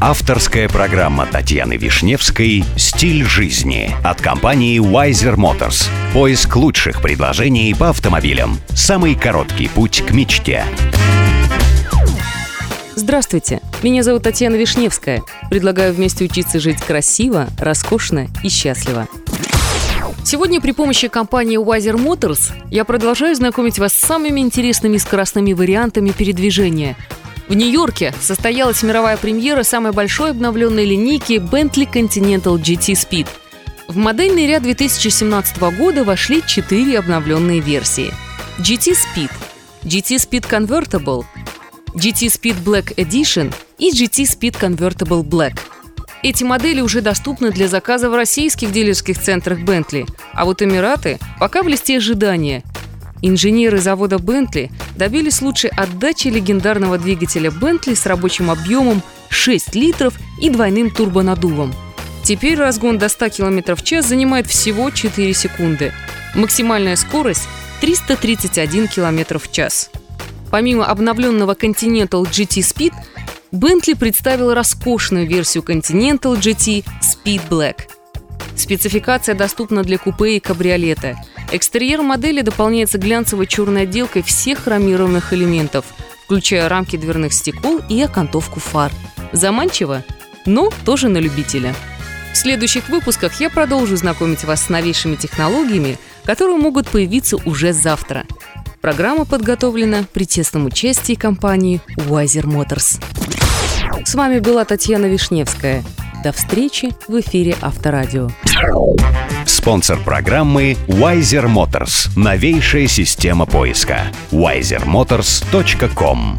Авторская программа Татьяны Вишневской «Стиль жизни» от компании Wiser Motors. Поиск лучших предложений по автомобилям. Самый короткий путь к мечте. Здравствуйте, меня зовут Татьяна Вишневская. Предлагаю вместе учиться жить красиво, роскошно и счастливо. Сегодня при помощи компании Wiser Motors я продолжаю знакомить вас с самыми интересными скоростными вариантами передвижения. В Нью-Йорке состоялась мировая премьера самой большой обновленной линейки Bentley Continental GT Speed. В модельный ряд 2017 года вошли четыре обновленные версии. GT Speed, GT Speed Convertible, GT Speed Black Edition и GT Speed Convertible Black – эти модели уже доступны для заказа в российских дилерских центрах Bentley, а вот Эмираты пока в листе ожидания. Инженеры завода Bentley добились лучшей отдачи легендарного двигателя Bentley с рабочим объемом 6 литров и двойным турбонаддувом. Теперь разгон до 100 км в час занимает всего 4 секунды. Максимальная скорость 331 км в час. Помимо обновленного Continental GT Speed – Bentley представил роскошную версию Continental GT Speed Black. Спецификация доступна для купе и кабриолета. Экстерьер модели дополняется глянцевой черной отделкой всех хромированных элементов, включая рамки дверных стекол и окантовку фар. Заманчиво, но тоже на любителя. В следующих выпусках я продолжу знакомить вас с новейшими технологиями, которые могут появиться уже завтра. Программа подготовлена при тесном участии компании Wiser Motors. С вами была Татьяна Вишневская. До встречи в эфире Авторадио. Спонсор программы Wiser Motors. Новейшая система поиска. wisermotors.com